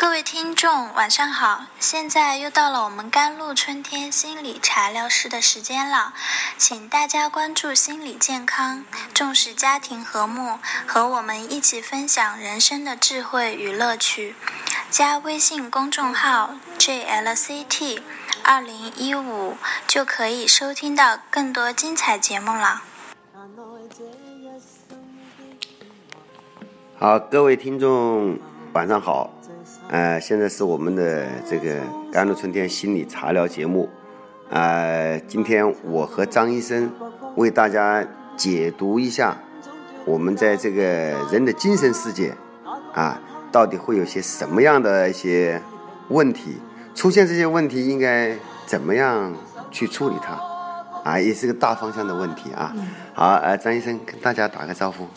各位听众，晚上好！现在又到了我们甘露春天心理茶疗室的时间了，请大家关注心理健康，重视家庭和睦，和我们一起分享人生的智慧与乐趣。加微信公众号 JLCT 二零一五就可以收听到更多精彩节目了。好，各位听众，晚上好。呃，现在是我们的这个甘露春天心理茶聊节目。呃，今天我和张医生为大家解读一下，我们在这个人的精神世界啊，到底会有些什么样的一些问题？出现这些问题应该怎么样去处理它？啊，也是个大方向的问题啊。好，呃，张医生跟大家打个招呼。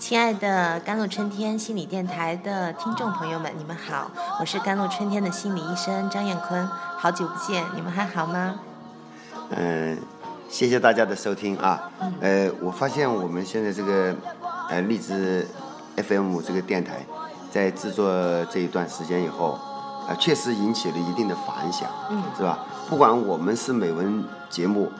亲爱的甘露春天心理电台的听众朋友们，你们好，我是甘露春天的心理医生张艳坤，好久不见，你们还好吗？嗯，谢谢大家的收听啊。呃，我发现我们现在这个呃荔枝 FM 这个电台，在制作这一段时间以后，啊，确实引起了一定的反响，嗯，是吧？不管我们是美文节目，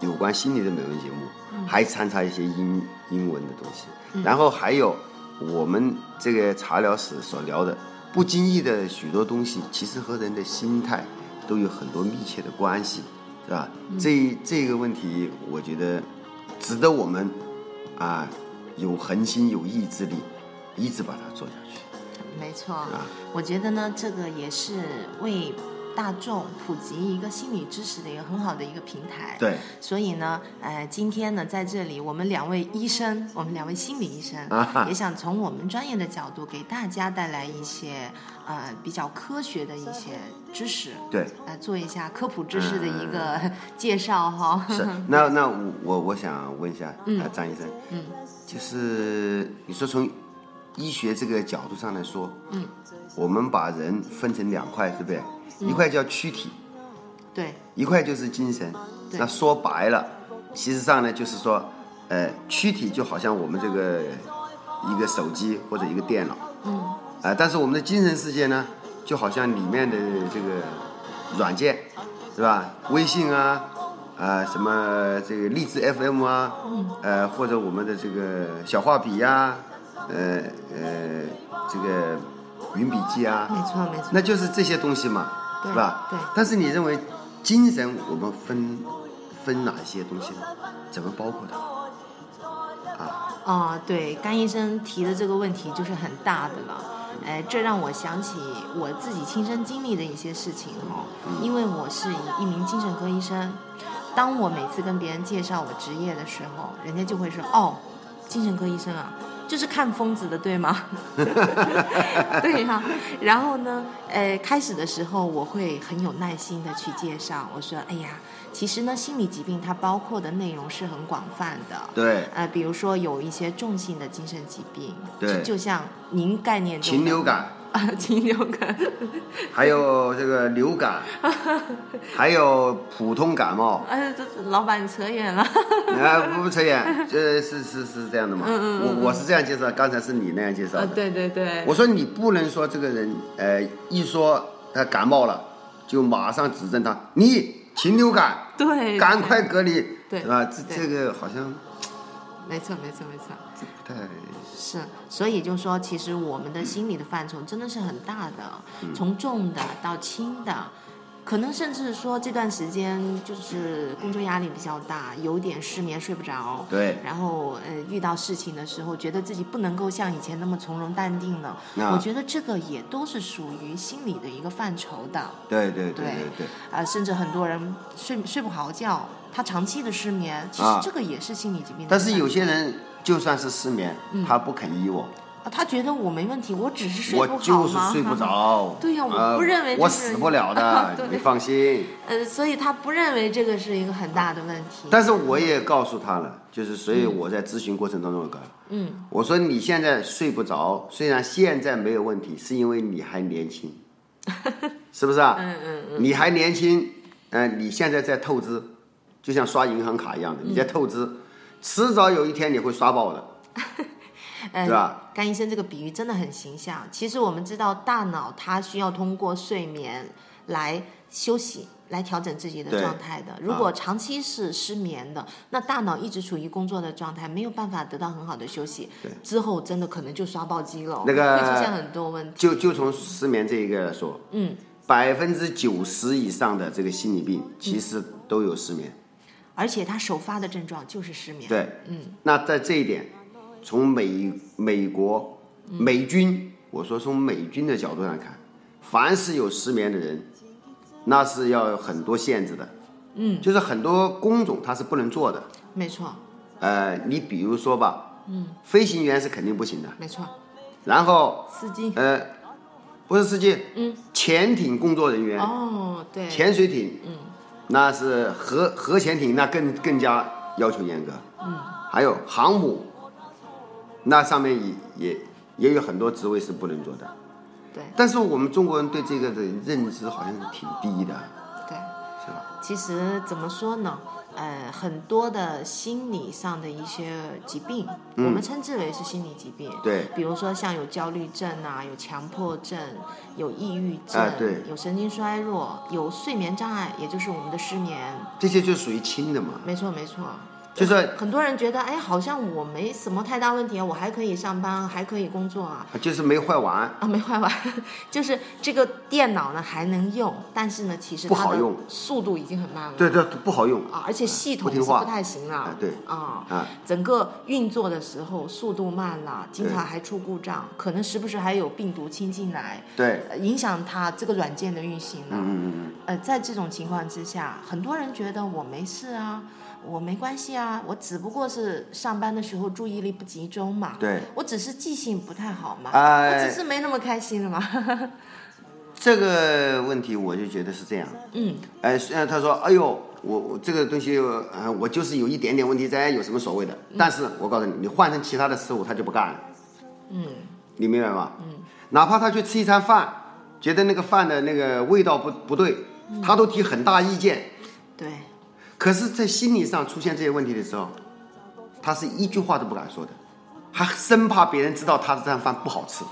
有关心理的美文节目，还掺杂一些英英文的东西。然后还有我们这个茶疗室所聊的不经意的许多东西，其实和人的心态都有很多密切的关系，是吧？这这个问题，我觉得值得我们啊有恒心、有意志力，一直把它做下去。没错，啊我觉得呢，这个也是为。大众普及一个心理知识的一个很好的一个平台。对。所以呢，呃，今天呢，在这里，我们两位医生，我们两位心理医生，也想从我们专业的角度，给大家带来一些呃比较科学的一些知识。对。来做一下科普知识的一个 介绍哈。是。那那我我想问一下，嗯，张医生，嗯，就是你说从医学这个角度上来说，嗯，我们把人分成两块，是不是？一块叫躯体，对，一块就是精神。那说白了，其实上呢，就是说，呃，躯体就好像我们这个一个手机或者一个电脑，嗯，啊，但是我们的精神世界呢，就好像里面的这个软件，是吧？微信啊，啊，什么这个荔枝 FM 啊，嗯，呃，或者我们的这个小画笔呀，呃呃，这个云笔记啊，没错没错，那就是这些东西嘛。是吧？对。但是你认为精神我们分分哪些东西呢？怎么包括它？啊？哦，对，甘医生提的这个问题就是很大的了。哎，这让我想起我自己亲身经历的一些事情哈。因为我是一名精神科医生，当我每次跟别人介绍我职业的时候，人家就会说：“哦，精神科医生啊。”就是看疯子的，对吗？对呀。然后呢，呃，开始的时候我会很有耐心的去介绍，我说：“哎呀，其实呢，心理疾病它包括的内容是很广泛的。对。呃，比如说有一些重性的精神疾病，对，就像您概念中禽流感。啊，禽流感，还有这个流感，还有普通感冒。哎，这老板你扯远了。啊，不不扯远，这是是是这样的嘛？嗯嗯我我是这样介绍，刚才是你那样介绍的。对对对。我说你不能说这个人，呃，一说他感冒了，就马上指证他，你禽流感，对，赶快隔离，对，是吧？这这个好像。没错没错没错。这不太。是，所以就说，其实我们的心理的范畴真的是很大的，从重的到轻的，可能甚至说这段时间就是工作压力比较大，有点失眠睡不着，对，然后呃遇到事情的时候，觉得自己不能够像以前那么从容淡定了，我觉得这个也都是属于心理的一个范畴的，对对对对对，啊，甚至很多人睡睡不好觉，他长期的失眠，其实这个也是心理疾病，但是有些人。就算是失眠，他不肯依我。啊，他觉得我没问题，我只是睡不好我就是睡不着。对呀，我不认为我死不了的，你放心。呃，所以他不认为这个是一个很大的问题。但是我也告诉他了，就是所以我在咨询过程当中，我告嗯，我说你现在睡不着，虽然现在没有问题，是因为你还年轻，是不是啊？嗯嗯嗯。你还年轻，嗯，你现在在透支，就像刷银行卡一样的，你在透支。迟早有一天你会刷爆的，呃 对吧？甘医生这个比喻真的很形象。其实我们知道，大脑它需要通过睡眠来休息。来调整自己的状态的。如果长期是失眠的，那大脑一直处于工作的状态，没有办法得到很好的休息，之后真的可能就刷爆机了，那个会出现很多问题。就就从失眠这一个来说，嗯，百分之九十以上的这个心理病其实都有失眠。而且他首发的症状就是失眠。对，嗯，那在这一点，从美美国美军，我说从美军的角度上看，凡是有失眠的人，那是要有很多限制的，嗯，就是很多工种他是不能做的，没错，呃，你比如说吧，嗯，飞行员是肯定不行的，没错，然后司机。呃，不是司机，嗯，潜艇工作人员，哦，对，潜水艇，嗯，那是核核潜艇，那更更加要求严格，嗯，还有航母，那上面也也也有很多职位是不能做的，对但是我们中国人对这个的认知好像是挺低的，对。是吧？其实怎么说呢？呃，很多的心理上的一些疾病，我们称之为是心理疾病。嗯对，比如说像有焦虑症啊，有强迫症，有抑郁症，啊对有神经衰弱，有睡眠障碍，也就是我们的失眠。这些就属于轻的嘛，没错，没错。就是很多人觉得，哎，好像我没什么太大问题啊，我还可以上班，还可以工作啊。就是没坏完，啊，没坏完，就是这个电脑呢还能用，但是呢，其实它的不好用速度已经很慢了。对对，不好用。啊，而且系统是不太行了。啊对。啊，啊，整个运作的时候速度慢了，经常还出故障，可能时不时还有病毒侵进来，对，呃影响它这个软件的运行了。嗯嗯嗯，呃，在这种情况之下，很多人觉得我没事啊，我没关系啊，我只不过是上班的时候注意力不集中嘛，对，我只是记性不太好嘛，哎我只是没那么开心了嘛。这个问题我就觉得是这样，嗯，哎，虽然他说，哎呦，我我这个东西，呃，我就是有一点点问题在，有什么所谓的？但是我告诉你，你换成其他的事物，他就不干了。嗯，你明白吗？嗯，哪怕他去吃一餐饭，觉得那个饭的那个味道不不对，他都提很大意见。对，可是，在心理上出现这些问题的时候，他是一句话都不敢说的，他生怕别人知道他的这餐饭不好吃。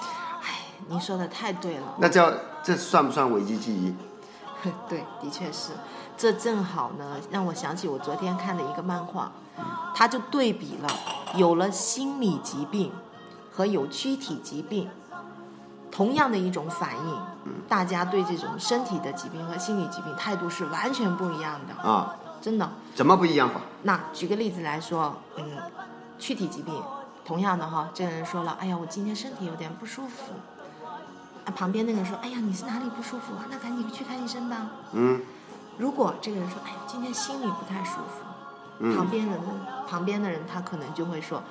哎，您说的太对了。那叫这算不算危机记忆？对，的确是，这正好呢，让我想起我昨天看的一个漫画，它就对比了有了心理疾病和有躯体疾病，同样的一种反应，大家对这种身体的疾病和心理疾病态度是完全不一样的，啊，真的。怎么不一样法？那举个例子来说，嗯，躯体疾病，同样的哈，这个人说了，哎呀，我今天身体有点不舒服。啊，旁边那个人说，哎呀，你是哪里不舒服啊？那赶紧去看医生吧。嗯，如果这个人说，哎呀，今天心里不太舒服，嗯旁边人，旁边的人他可能就会说，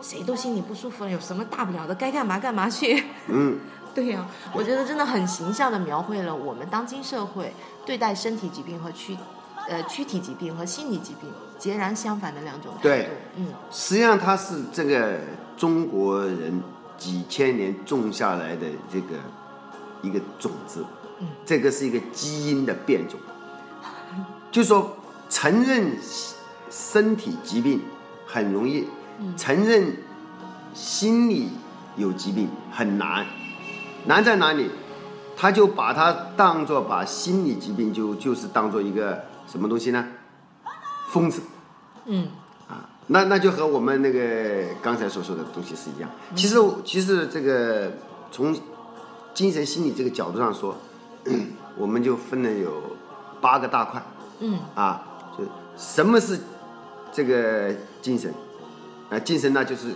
谁都心里不舒服了，有什么大不了的？该干嘛干嘛去。嗯，对呀、我觉得真的很形象的描绘了我们当今社会对待身体疾病和躯，呃，躯体疾病和心理疾病截然相反的两种态度。对。嗯，实际上它是这个中国人几千年种下来的这个一个种子，嗯。这个是一个基因的变种，就说承认身体疾病很容易，嗯。承认心理有疾病很难，难在哪里？他就把它当做把心理疾病就就是当做一个什么东西呢？疯子。嗯，啊，那那就和我们那个刚才所说的东西是一样。其实其实这个从精神心理这个角度上说，我们就分了有八个大块。嗯，啊，就什么是这个精神？啊，精神呢就是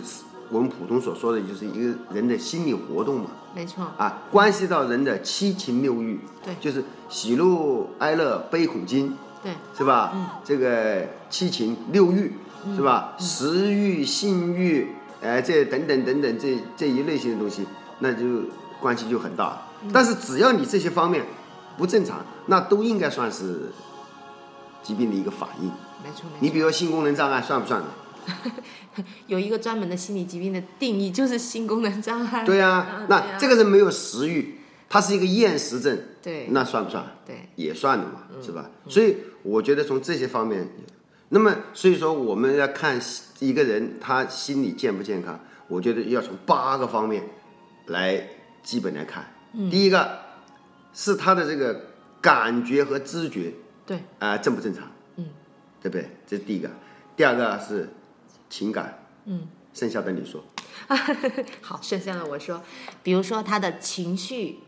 我们普通所说的，就是一个人的心理活动嘛。没错。啊，关系到人的七情六欲。对就是喜怒哀乐悲恐惊。对，是吧？嗯这个七情六欲是吧？食欲、性欲，哎、这等等等等这这一类型的东西，那就关系就很大。嗯但是只要你这些方面不正常，那都应该算是疾病的一个反应。没错没错。你比如说性功能障碍算不算呢？有一个专门的心理疾病的定义，就是性功能障碍。对呀、啊那这个人没有食欲，他是一个厌食症，对那算不算？对也算的嘛，是吧？所以我觉得从这些方面，那么所以说我们要看一个人他心理健不健康，我觉得要从八个方面来基本来看。第一个是他的这个感觉和知觉对，啊、正不正常？嗯，对不对？这是第一个。第二个是情感，嗯，剩下的你说。好，剩下的我说，比如说他的情绪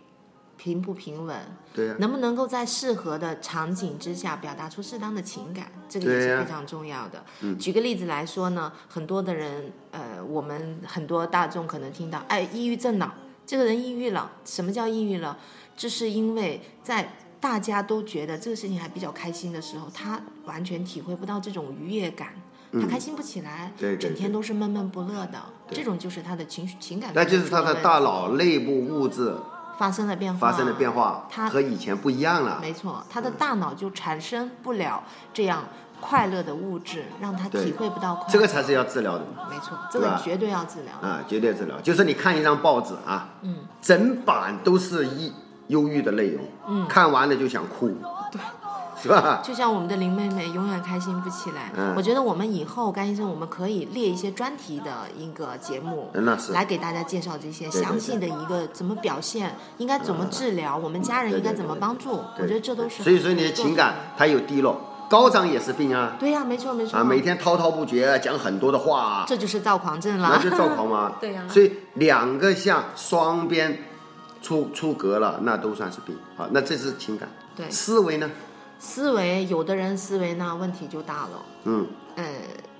平不平稳，对呀、能不能够在适合的场景之下表达出适当的情感，这个也是非常重要的。举个例子来说呢，很多的人，呃，我们很多大众可能听到，哎，抑郁症了，这个人抑郁了。什么叫抑郁了？这是因为在大家都觉得这个事情还比较开心的时候，他完全体会不到这种愉悦感。他开心不起来，对对整天都是闷闷不乐的，这种就是他的情绪情感那就是他的大脑内部物质发生了变化，发生了变化，他和以前不一样了。没错，他的大脑就产生不了这样快乐的物质，让他体会不到快乐。这个才是要治疗的嘛。没错，这个绝对要治疗。啊，绝对治疗。就是你看一张报纸啊，嗯，整版都是抑忧郁的内容，嗯看完了就想哭，对，是吧？就像我们的林妹妹永远开心不起来。嗯我觉得我们以后甘医生，我们可以列一些专题的一个节目，那是来给大家介绍这些详细的一个怎么表现，应该怎么治疗，我们家人应该怎么帮助。我对觉得这都是所以说你的情感它有低落，高涨也是病啊对呀、没错没错啊，每天滔滔不绝，讲很多的话，这就是躁狂症了。那就躁狂嘛。对呀所以两个像双边出出格了，那都算是病啊。那这是情感。对思维呢？思维，有的人思维呢问题就大了。嗯，呃，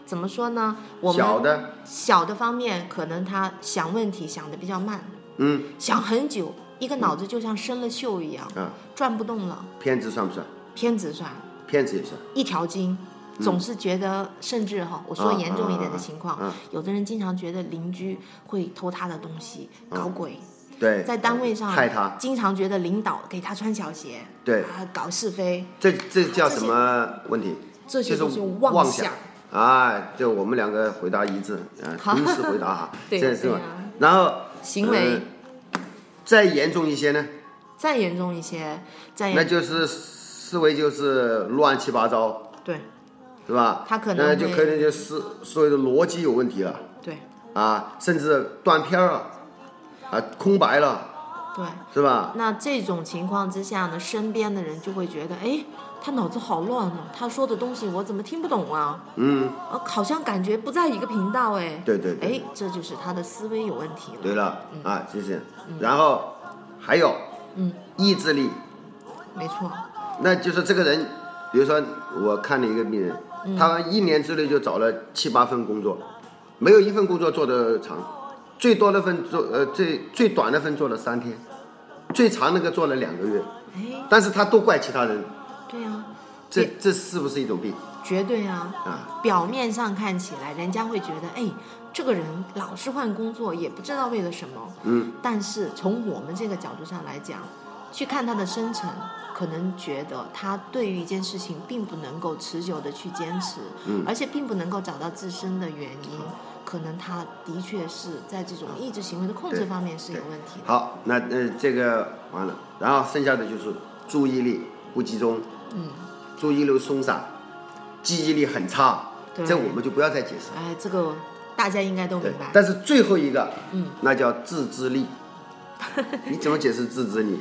怎么说呢？我们小的，小的方面，可能他想问题想的比较慢，嗯想很久，一个脑子就像生了锈一样，啊，转不动了。偏执算不算？偏执算偏执也算。一条筋，总是觉得，甚至哈，我说啊严重一点的啊情况，啊有的人经常觉得邻居会偷他的东西，搞鬼，对，在单位上害他，经常觉得领导给他穿小鞋，对。啊，搞是非，这这叫什么问题？这些都就是妄妄想。啊！就我们两个回答一致，啊，同时回答哈，对这是吧？对？然后行为。呃再严重一些呢，再严重一些，再那就是思维就是乱七八糟，对。是吧？他可能那就可能就是所谓的逻辑有问题了。对。啊，甚至断片儿了，啊，空白了，对。是吧？那这种情况之下呢，身边的人就会觉得，哎，他脑子好乱哦，他说的东西我怎么听不懂啊？嗯，呃，好像感觉不在一个频道哎。对对对。哎，这就是他的思维有问题了。对了啊，就是，然后还有嗯，意志力，没错，那就是这个人，比如说我看了一个病人，嗯。他一年之内就找了七八份工作，没有一份工作做得长，最多的份做呃最最短的份做了三天，最长那个做了两个月，哎，但是他都怪其他人，对啊，这这是不是一种病？绝对啊。啊？表面上看起来，人家会觉得，哎，这个人老是换工作，也不知道为了什么。嗯，但是从我们这个角度上来讲，去看他的深层，可能觉得他对于一件事情并不能够持久的去坚持，嗯。而且并不能够找到自身的原因，可能他的确是在这种意志行为的控制方面是有问题的。好，那呃这个完了，然后剩下的就是注意力不集中，嗯，注意力松散，记忆力很差，对这我们就不要再解释。哎，这个大家应该都明白，。但是最后一个，嗯，那叫自制力。你怎么解释自制力？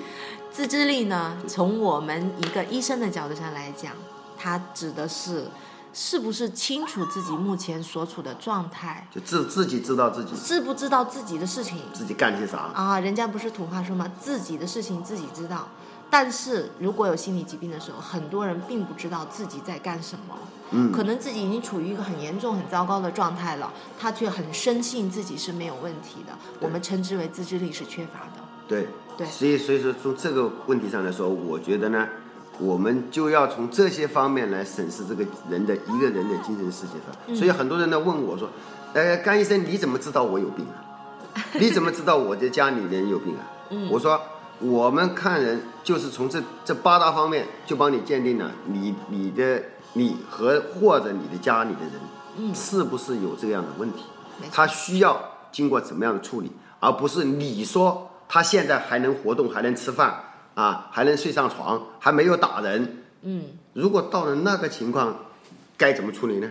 自制力呢，从我们一个医生的角度上来讲，它指的是是不是清楚自己目前所处的状态，就自自己知道自己知不知道自己的事情自己干些啥。啊？人家不是土话说吗？自己的事情自己知道。但是如果有心理疾病的时候，很多人并不知道自己在干什么，嗯，可能自己已经处于一个很严重、很糟糕的状态了，他却很深信自己是没有问题的。我们称之为自制力是缺乏的。对对所以所以说从这个问题上来说，我觉得呢，我们就要从这些方面来审视这个人的一个人的精神世界上。嗯所以很多人呢问我说，呃，甘医生你怎么知道我有病啊？你怎么知道我的家里人有病啊？嗯我说我们看人就是从这这八大方面就帮你鉴定了你你的你和或者你的家里的人，嗯是不是有这样的问题？他需要经过怎么样的处理，而不是你说他现在还能活动，还能吃饭啊，还能睡上床，还没有打人。嗯，如果到了那个情况，该怎么处理呢？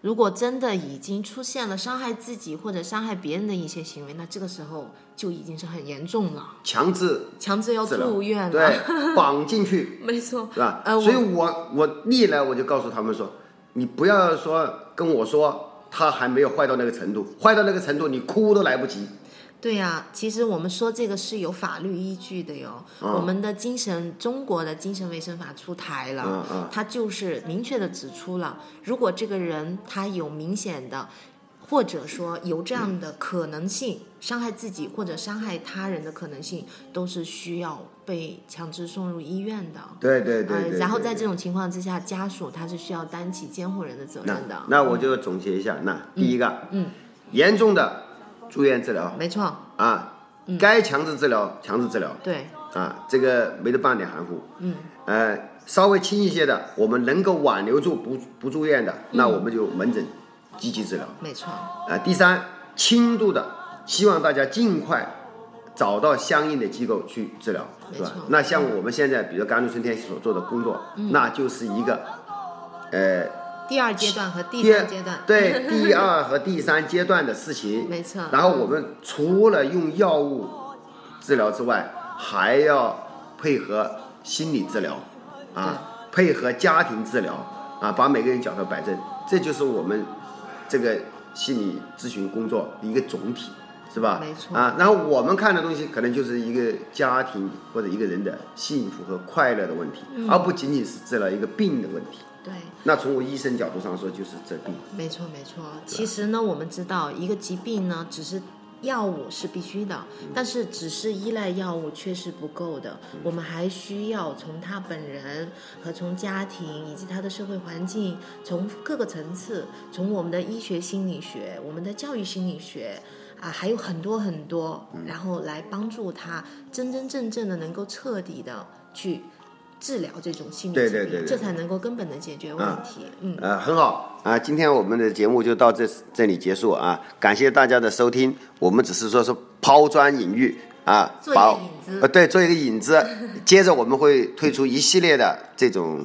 如果真的已经出现了伤害自己或者伤害别人的一些行为，那这个时候就已经是很严重了，强制强制要住院了。对，绑进去没错，是吧？呃，所以我我我历来我就告诉他们说，你不要说跟我说他还没有坏到那个程度，坏到那个程度你哭都来不及。对呀、其实我们说这个是有法律依据的哟。嗯我们的精神中国的精神卫生法出台了，嗯嗯它就是明确的指出了，如果这个人他有明显的。或者说有这样的可能性，伤害自己或者伤害他人的可能性，都是需要被强制送入医院的。对对对。然后在这种情况之下，家属他是需要担起监护人的责任的。那我就总结一下，那第一个，嗯，严重的住院治疗。没错，啊，嗯。该强制治疗强制治疗。对，啊，这个没得半点含糊。嗯，呃，稍微轻一些的，我们能够挽留住不不住院的，嗯。那我们就门诊积极治疗。没错，啊，第三，轻度的，希望大家尽快找到相应的机构去治疗，是吧？没错？那像我们现在，比如甘露春天所做的工作，嗯。那就是一个，呃，第二阶段和第第三阶段，对第二和第三阶段的事情。没错。然后我们除了用药物治疗之外，还要配合心理治疗，啊，配合家庭治疗，啊，把每个人脚头摆正，这就是我们这个心理咨询工作的一个总体，是吧？没错啊，然后我们看的东西可能就是一个家庭或者一个人的幸福和快乐的问题，嗯而不仅仅是治疗一个病的问题。对，那从我医生角度上说，就是这病。没错没错。其实呢，我们知道一个疾病呢，只是药物是必须的，但是只是依赖药物却是不够的。我们还需要从他本人和从家庭以及他的社会环境，从各个层次，从我们的医学心理学、我们的教育心理学。啊，还有很多很多，然后来帮助他真真正正的能够彻底的去治疗这种心理疾病，对对对对这才能够根本的解决问题。嗯，呃，很好啊，今天我们的节目就到这这里结束啊，感谢大家的收听。我们只是说是抛砖引玉啊，做一个把引子呃对，做一个引子。接着我们会推出一系列的这种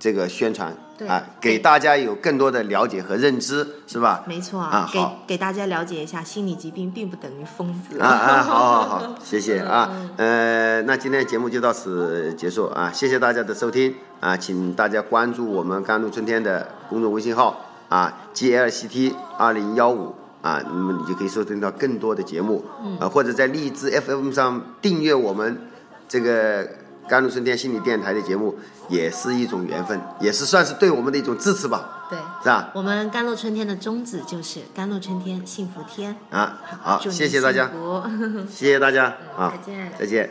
这个宣传对啊，给大家有更多的了解和认知，是吧？没错啊给好。给大家了解一下，心理疾病并不等于疯子。啊啊，好好好，谢谢啊，呃，那今天的节目就到此结束啊，谢谢大家的收听啊，请大家关注我们甘露春天的公众微信号啊，GLCT 二零幺五啊，那么你就可以收听到更多的节目，啊，或者在荔枝 FM 上订阅我们这个甘露春天心理电台的节目，也是一种缘分，也是算是对我们的一种支持吧，对，是吧？我们甘露春天的宗旨就是甘露春天幸福天。啊，好，谢谢大家 谢谢大家啊，再见再见。